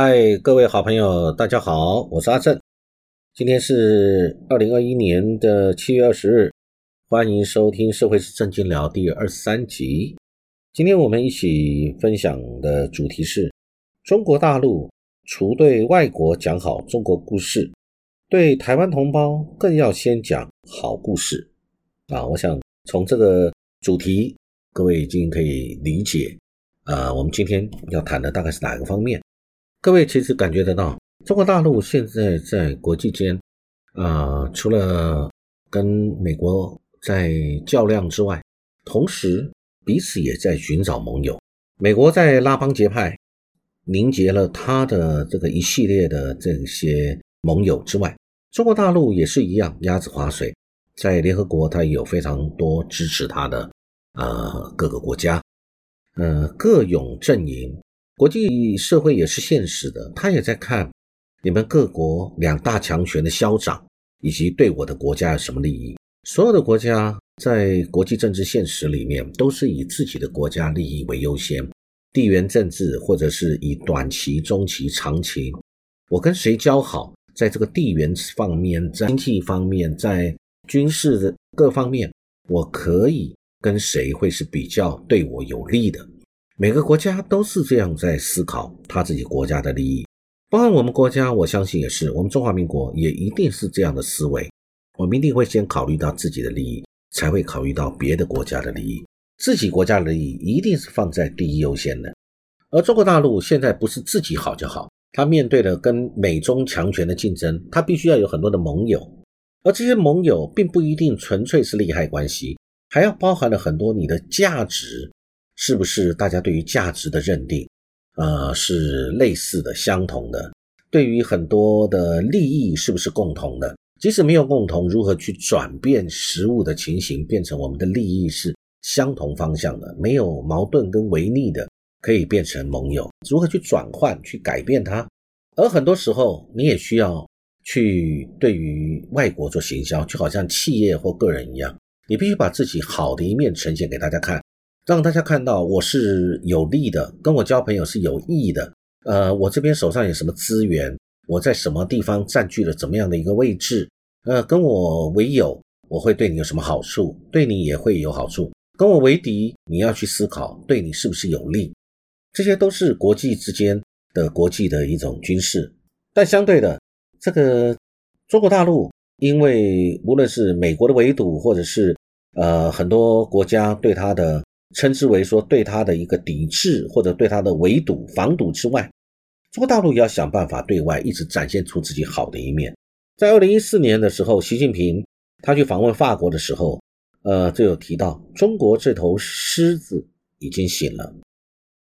嗨，各位好朋友，大家好，我是阿正。今天是二零二一年的七月二十日，欢迎收听《社会是正经聊》第二十三集。今天我们一起分享的主题是：中国大陆除对外国讲好中国故事，对台湾同胞更要先讲好故事。啊，我想从这个主题，各位已经可以理解，啊，我们今天要谈的大概是哪个方面？各位其实感觉得到，中国大陆现在在国际间，啊，除了跟美国在较量之外，同时彼此也在寻找盟友。美国在拉帮结派，凝结了他的这个一系列的这些盟友之外，中国大陆也是一样，鸭子划水，在联合国它有非常多支持他的呃各个国家，呃各勇阵营。国际社会也是现实的，他也在看你们各国两大强权的消长，以及对我的国家有什么利益。所有的国家在国际政治现实里面，都是以自己的国家利益为优先，地缘政治或者是以短期、中期、长期，我跟谁交好，在这个地缘方面、在经济方面、在军事的各方面，我可以跟谁会是比较对我有利的。每个国家都是这样在思考他自己国家的利益，包括我们国家，我相信也是，我们中华民国也一定是这样的思维。我们一定会先考虑到自己的利益，才会考虑到别的国家的利益。自己国家的利益一定是放在第一优先的。而中国大陆现在不是自己好就好，他面对的跟美中强权的竞争，他必须要有很多的盟友，而这些盟友并不一定纯粹是利害关系，还要包含了很多你的价值。是不是大家对于价值的认定，呃，是类似的、相同的？对于很多的利益，是不是共同的？即使没有共同，如何去转变实物的情形，变成我们的利益是相同方向的，没有矛盾跟违逆的，可以变成盟友？如何去转换、去改变它？而很多时候，你也需要去对于外国做行销，就好像企业或个人一样，你必须把自己好的一面呈现给大家看。让大家看到我是有利的，跟我交朋友是有益的。呃，我这边手上有什么资源，我在什么地方占据了怎么样的一个位置？呃，跟我为友，我会对你有什么好处？对你也会有好处。跟我为敌，你要去思考对你是不是有利。这些都是国际之间的国际的一种军事。但相对的，这个中国大陆，因为无论是美国的围堵，或者是呃很多国家对它的。称之为说对他的一个抵制或者对他的围堵防堵之外，中国大陆也要想办法对外一直展现出自己好的一面。在二零一四年的时候，习近平他去访问法国的时候，呃，就有提到中国这头狮子已经醒了。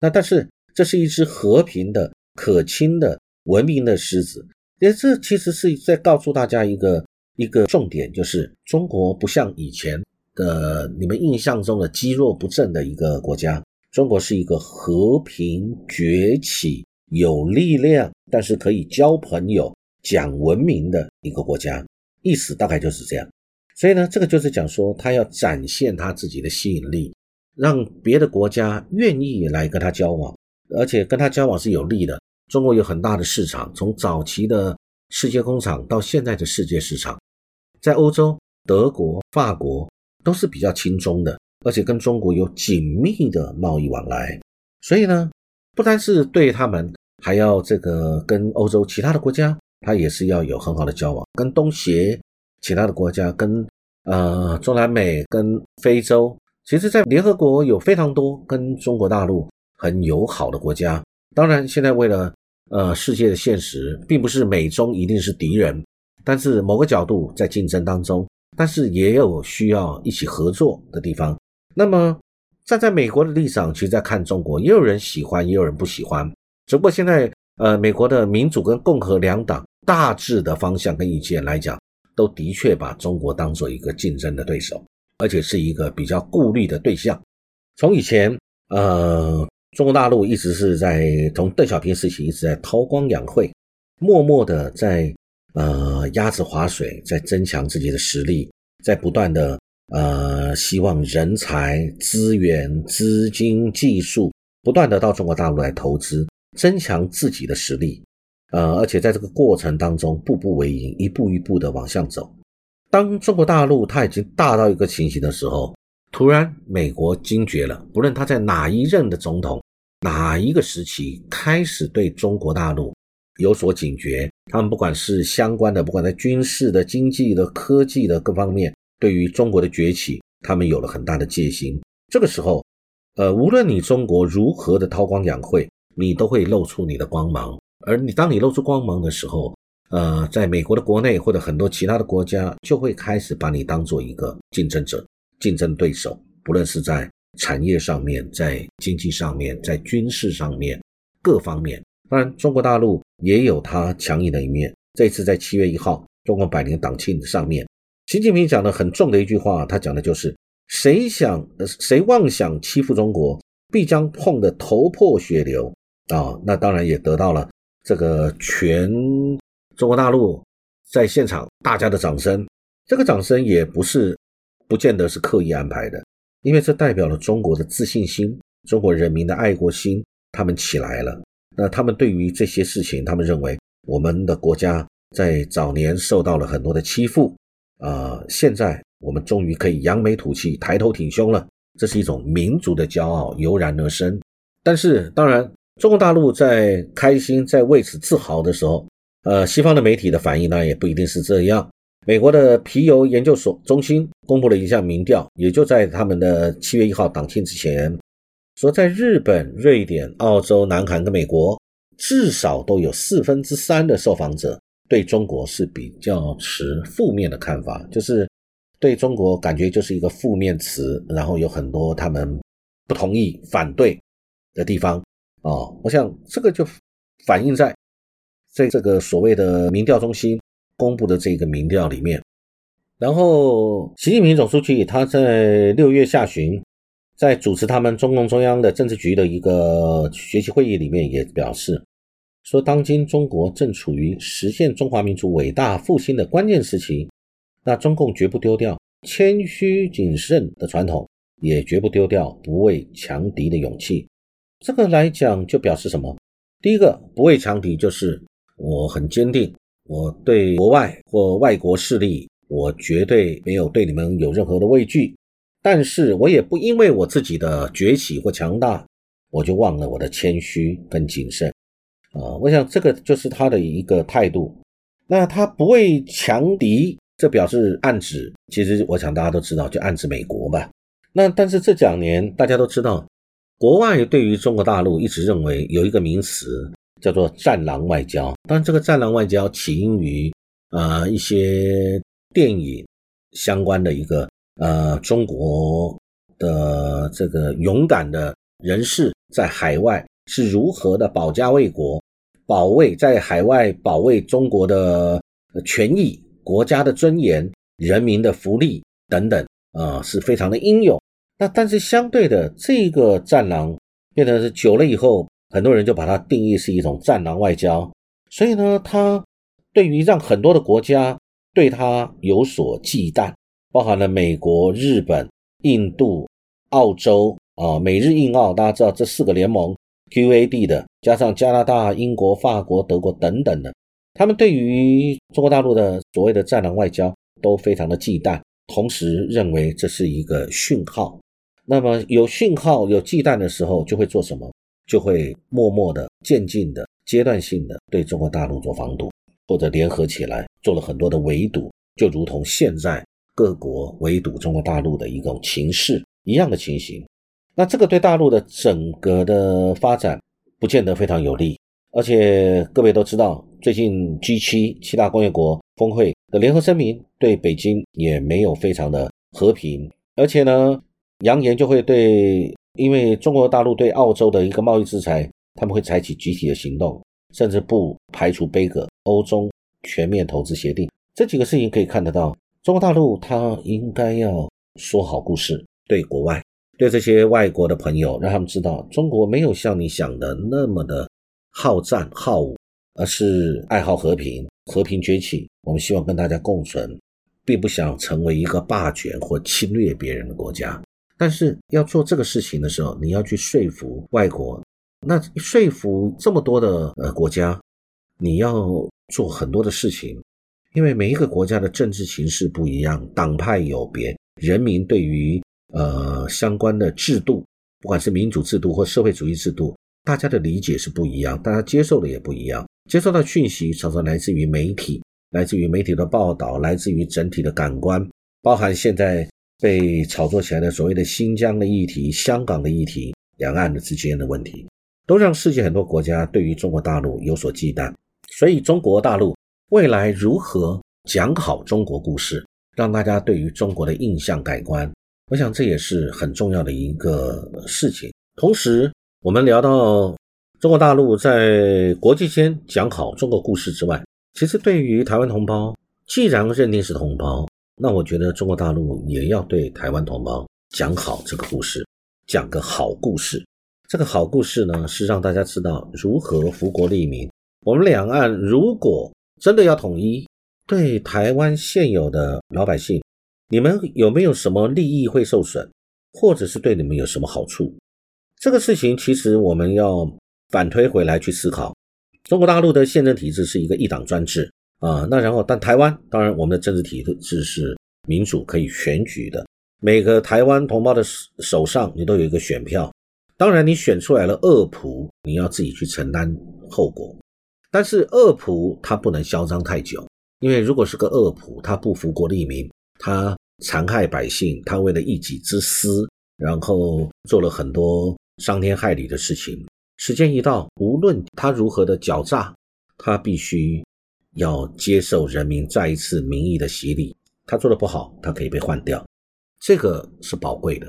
那但是这是一只和平的、可亲的、文明的狮子。也这其实是在告诉大家一个一个重点，就是中国不像以前。的你们印象中的积弱不振的一个国家，中国是一个和平崛起、有力量，但是可以交朋友、讲文明的一个国家，意思大概就是这样。所以呢，这个就是讲说，他要展现他自己的吸引力，让别的国家愿意来跟他交往，而且跟他交往是有利的。中国有很大的市场，从早期的世界工厂到现在的世界市场，在欧洲、德国、法国。都是比较轻中的，而且跟中国有紧密的贸易往来，所以呢，不单是对他们，还要这个跟欧洲其他的国家，他也是要有很好的交往，跟东协其他的国家，跟呃中南美，跟非洲，其实在联合国有非常多跟中国大陆很友好的国家。当然，现在为了呃世界的现实，并不是美中一定是敌人，但是某个角度在竞争当中。但是也有需要一起合作的地方。那么站在美国的立场，其实在看中国，也有人喜欢，也有人不喜欢。只不过现在，呃，美国的民主跟共和两党大致的方向跟意见来讲，都的确把中国当做一个竞争的对手，而且是一个比较顾虑的对象。从以前，呃，中国大陆一直是在从邓小平时期一直在韬光养晦，默默的在。呃，鸭子划水，在增强自己的实力，在不断的呃，希望人才、资源、资金、技术不断的到中国大陆来投资，增强自己的实力，呃，而且在这个过程当中步步为营，一步一步的往上走。当中国大陆它已经大到一个情形的时候，突然美国惊觉了，不论他在哪一任的总统，哪一个时期开始对中国大陆有所警觉，他们不管是相关的，不管在军事的、经济的、科技的各方面，对于中国的崛起，他们有了很大的戒心。这个时候，呃，无论你中国如何的韬光养晦，你都会露出你的光芒。而你当你露出光芒的时候，呃，在美国的国内或者很多其他的国家，就会开始把你当做一个竞争者、竞争对手，不论是在产业上面、在经济上面、在军事上面各方面。当然，中国大陆也有它强硬的一面。这次在七月一号中共百年党庆上面，习近平讲的很重的一句话，他讲的就是“谁想、谁妄想欺负中国，必将碰得头破血流”啊！那当然也得到了这个全。中国大陆在现场，大家的掌声，这个掌声也不是不见得是刻意安排的，因为这代表了中国的自信心，中国人民的爱国心，他们起来了。那他们对于这些事情，他们认为我们的国家在早年受到了很多的欺负，啊，现在我们终于可以扬眉吐气，抬头挺胸了，这是一种民族的骄傲油然而生。但是，当然，中国大陆在开心，在为此自豪的时候。呃，西方的媒体的反应呢，也不一定是这样。美国的皮尤研究所中心公布了一项民调，也就在他们的七月一号党庆之前，说在日本、瑞典、澳洲、南韩跟美国，至少都有四分之三的受访者对中国是比较持负面的看法，就是对中国感觉就是一个负面词，然后有很多他们不同意、反对的地方啊。我想这个就反映在。在这个所谓的民调中心公布的这个民调里面，然后习近平总书记他在六月下旬在主持他们中共中央的政治局的一个学习会议里面也表示，说当今中国正处于实现中华民族伟大复兴的关键时期，那中共绝不丢掉谦虚谨慎的传统，也绝不丢掉不畏强敌的勇气。这个来讲就表示什么？第一个不畏强敌就是。我很坚定，我对国外或外国势力，我绝对没有对你们有任何的畏惧。但是我也不因为我自己的崛起或强大，我就忘了我的谦虚跟谨慎啊！我想这个就是他的一个态度。那他不畏强敌，这表示暗指，其实我想大家都知道，就暗指美国吧。那但是这两年大家都知道，国外对于中国大陆一直认为有一个名词。叫做“战狼外交”，当然，这个“战狼外交”起因于呃一些电影相关的一个呃中国的这个勇敢的人士在海外是如何的保家卫国，保卫在海外保卫中国的权益、国家的尊严、人民的福利等等啊，是非常的英勇。那但是相对的，这个战狼变成是久了以后。很多人就把它定义是一种战狼外交，所以呢，它对于让很多的国家对它有所忌惮，包含了美国、日本、印度、澳洲啊，美日印澳，大家知道这四个联盟 QAD 的，加上加拿大、英国、法国、德国等等的，他们对于中国大陆的所谓的战狼外交都非常的忌惮，同时认为这是一个讯号。那么有讯号、有忌惮的时候，就会做什么？就会默默的、渐进的、阶段性的对中国大陆做防堵，或者联合起来做了很多的围堵，就如同现在各国围堵中国大陆的一种情势一样的情形。那这个对大陆的整个的发展不见得非常有利，而且各位都知道，最近 G7 七大工业国峰会的联合声明对北京也没有非常的和平，而且呢，扬言就会对。因为中国大陆对澳洲的一个贸易制裁，他们会采取集体的行动，甚至不排除背个欧中全面投资协定。这几个事情可以看得到，中国大陆它应该要说好故事，对国外，对这些外国的朋友，让他们知道中国没有像你想的那么的好战好武，而是爱好和平，和平崛起。我们希望跟大家共存，并不想成为一个霸权或侵略别人的国家。但是要做这个事情的时候，你要去说服外国，那说服这么多的呃国家，你要做很多的事情，因为每一个国家的政治形势不一样，党派有别，人民对于呃相关的制度，不管是民主制度或社会主义制度，大家的理解是不一样，大家接受的也不一样，接受到讯息常常来自于媒体，来自于媒体的报道，来自于整体的感官，包含现在被炒作起来的所谓的新疆的议题、香港的议题、两岸的之间的问题。都让世界很多国家对于中国大陆有所忌惮，所以中国大陆未来如何讲好中国故事，让大家对于中国的印象改观，我想这也是很重要的一个事情。同时，我们聊到中国大陆在国际间讲好中国故事之外，其实对于台湾同胞，既然认定是同胞，那我觉得中国大陆也要对台湾同胞讲好这个故事，讲个好故事。这个好故事呢，是让大家知道如何福国利民。我们两岸如果真的要统一，对台湾现有的老百姓，你们有没有什么利益会受损，或者是对你们有什么好处？这个事情其实我们要反推回来去思考。中国大陆的宪政体制是一个一党专制啊，那然后但台湾当然我们的政治体制是民主，可以选举的，每个台湾同胞的手上你都有一个选票。当然，你选出来了恶仆，你要自己去承担后果。但是恶仆他不能嚣张太久，因为如果是个恶仆，他不服国利民，他残害百姓，他为了一己之私，然后做了很多伤天害理的事情。时间一到，无论他如何的狡诈，他必须要接受人民再一次民意的洗礼。他做的不好，他可以被换掉，这个是宝贵的。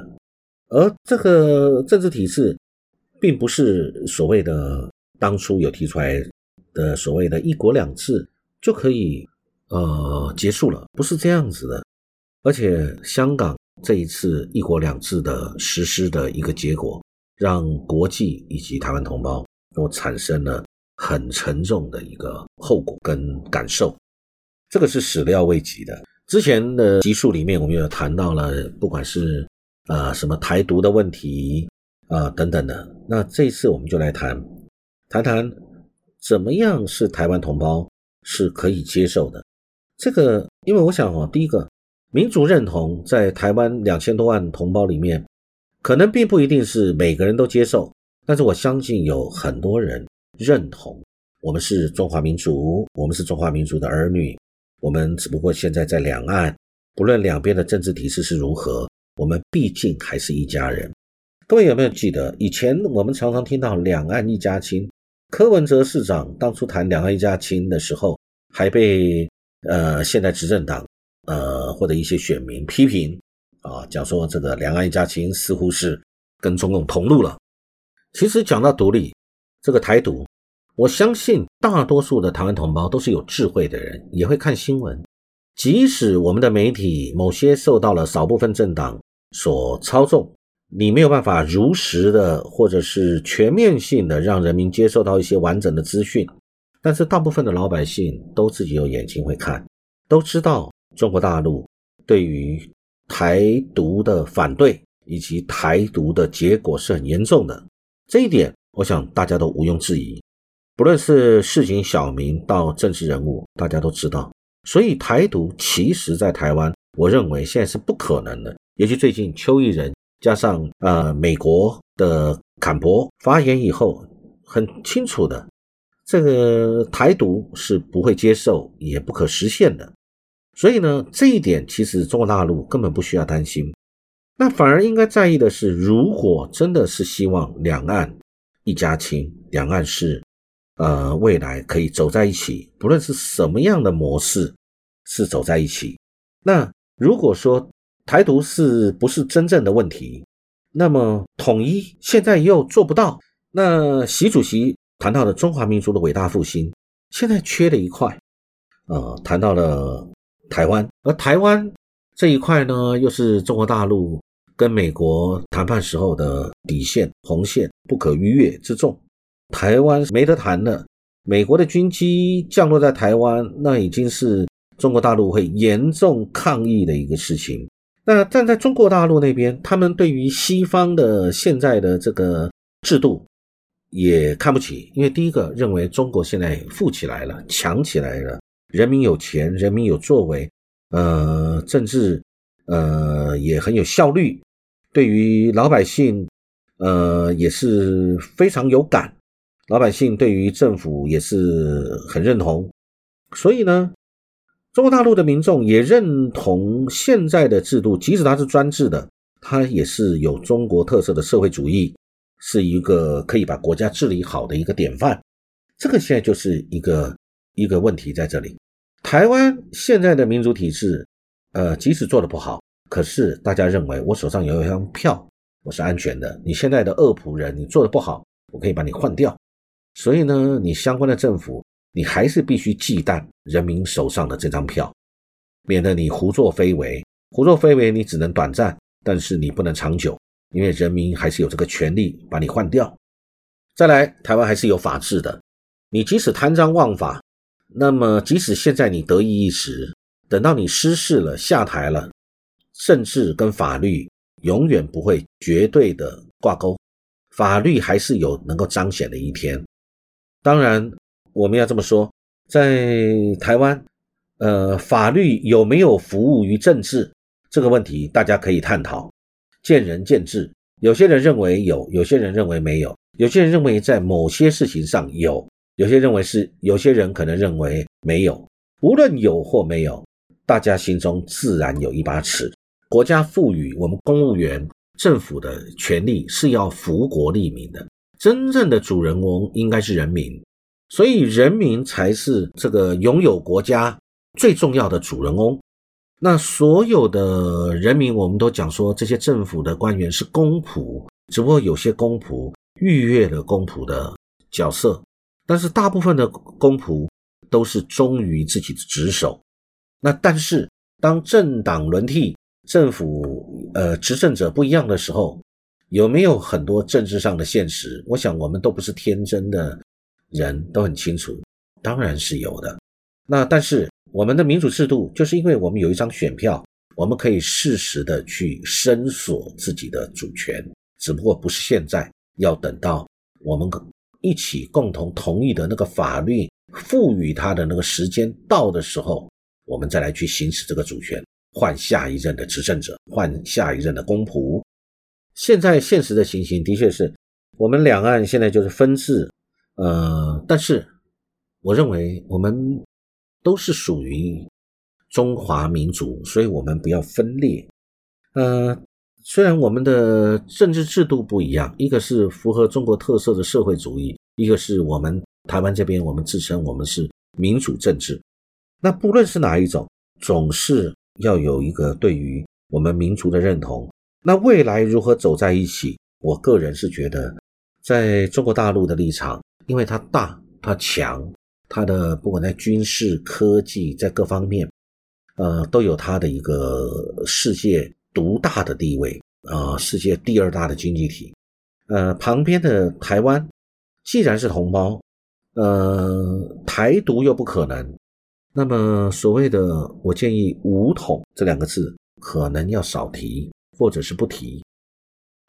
而这个政治体制，并不是所谓的当初有提出来的所谓的一国两制就可以呃结束了，不是这样子的。而且香港这一次一国两制的实施的一个结果，让国际以及台湾同胞都产生了很沉重的一个后果跟感受，这个是始料未及的。之前的集数里面，我们有谈到了，不管是啊，什么台独的问题啊，等等的。那这一次我们就来谈，谈谈怎么样是台湾同胞是可以接受的。这个，因为我想哦，第一个，民族认同在台湾两千多万同胞里面，可能并不一定是每个人都接受，但是我相信有很多人认同我们是中华民族，我们是中华民族的儿女，我们只不过现在在两岸，不论两边的政治体制是如何。我们毕竟还是一家人。各位有没有记得，以前我们常常听到“两岸一家亲”。柯文哲市长当初谈“两岸一家亲”的时候，还被呃现在执政党呃或者一些选民批评啊，讲说这个“两岸一家亲”似乎是跟中共同路了。其实讲到独立，这个台独，我相信大多数的台湾同胞都是有智慧的人，也会看新闻。即使我们的媒体某些受到了少部分政党所操纵，你没有办法如实的或者是全面性的让人民接受到一些完整的资讯，但是大部分的老百姓都自己有眼睛会看，都知道中国大陆对于台独的反对以及台独的结果是很严重的，这一点我想大家都毋庸置疑，不论是市井小民到政治人物，大家都知道。所以台独其实，在台湾，我认为现在是不可能的。尤其最近邱毅人加上呃美国的坎博发言以后，很清楚的，这个台独是不会接受，也不可实现的。所以呢，这一点其实中国大陆根本不需要担心。那反而应该在意的是，如果真的是希望两岸一家亲，两岸是。呃，未来可以走在一起，不论是什么样的模式，是走在一起。那如果说台独是不是真正的问题，那么统一现在又做不到。那习主席谈到了中华民族的伟大复兴，现在缺了一块。呃，谈到了台湾，而台湾这一块呢，又是中国大陆跟美国谈判时候的底线红线，不可逾越之重。台湾没得谈了，美国的军机降落在台湾，那已经是中国大陆会严重抗议的一个事情。那站在中国大陆那边，他们对于西方的现在的这个制度，也看不起，因为第一个认为中国现在富起来了，强起来了，人民有钱，人民有作为，呃，政治呃也很有效率，对于老百姓呃也是非常有感，老百姓对于政府也是很认同，所以呢，中国大陆的民众也认同现在的制度，即使它是专制的，它也是有中国特色的社会主义。是一个可以把国家治理好的一个典范，这个现在就是一个一个问题在这里。台湾现在的民主体制，呃，即使做的不好，可是大家认为我手上有一张票，我是安全的。你现在的恶仆人，你做的不好，我可以把你换掉。所以呢，你相关的政府，你还是必须忌惮人民手上的这张票，免得你胡作非为。胡作非为，你只能短暂，但是你不能长久。因为人民还是有这个权利把你换掉。再来，台湾还是有法治的。你即使贪赃枉法，那么即使现在你得意一时，等到你失势了、下台了，政治跟法律永远不会绝对的挂钩，法律还是有能够彰显的一天。当然，我们要这么说，在台湾，呃，法律有没有服务于政治这个问题，大家可以探讨。见仁见智，有些人认为有，有些人认为没有，有些人认为在某些事情上有，有些认为是，有些人可能认为没有。无论有或没有，大家心中自然有一把尺。国家赋予我们公务员、政府的权利是要福国利民的，真正的主人翁应该是人民，所以人民才是这个拥有国家最重要的主人翁。那所有的人民，我们都讲说这些政府的官员是公仆，只不过有些公仆逾越了公仆的角色，但是大部分的公仆都是忠于自己的职守。那但是当政党轮替，政府呃执政者不一样的时候，有没有很多政治上的现实？我想我们都不是天真的人，都很清楚，当然是有的。那但是。我们的民主制度就是因为我们有一张选票，我们可以适时的去伸索自己的主权，只不过不是现在，要等到我们一起共同同意的那个法律赋予他的那个时间到的时候，我们再来去行使这个主权，换下一任的执政者，换下一任的公仆。现在现实的情形的确是我们两岸现在就是分治，呃，但是我认为我们。都是属于中华民族，所以我们不要分裂。呃，虽然我们的政治制度不一样，一个是符合中国特色的社会主义，一个是我们台湾这边我们自称我们是民主政治。那不论是哪一种，总是要有一个对于我们民族的认同。那未来如何走在一起？我个人是觉得，在中国大陆的立场，因为它大，它强。它的不管在军事、科技，在各方面，呃，都有它的一个世界独大的地位啊，世界第二大的经济体。呃，旁边的台湾，既然是同胞，呃，台独又不可能，那么所谓的，我建议“武统”这两个字可能要少提，或者是不提。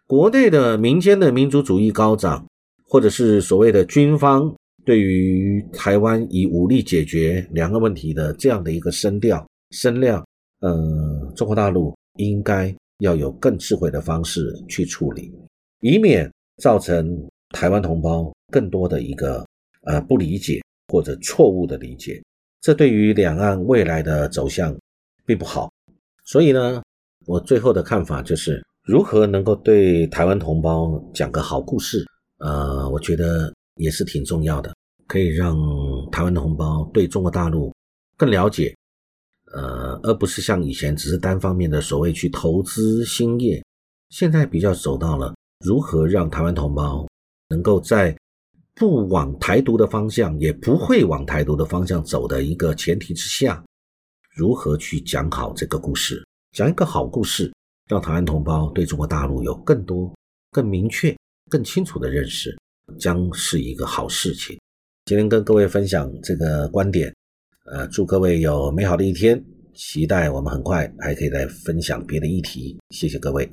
国内的民间的民族主义高涨，或者是所谓的军方。对于台湾以武力解决两个问题的这样的一个声调、声量，呃，中国大陆应该要有更智慧的方式去处理，以免造成台湾同胞更多的一个呃不理解或者错误的理解，这对于两岸未来的走向并不好。所以呢，我最后的看法就是如何能够对台湾同胞讲个好故事，呃，我觉得。也是挺重要的，可以让台湾的同胞对中国大陆更了解，呃，而不是像以前只是单方面的所谓去投资兴业，现在比较走到了如何让台湾同胞能够在不往台独的方向，也不会往台独的方向走的一个前提之下，如何去讲好这个故事，讲一个好故事，让台湾同胞对中国大陆有更多、更明确、更清楚的认识。将是一个好事情。今天跟各位分享这个观点，呃，祝各位有美好的一天。期待我们很快还可以再分享别的议题。谢谢各位。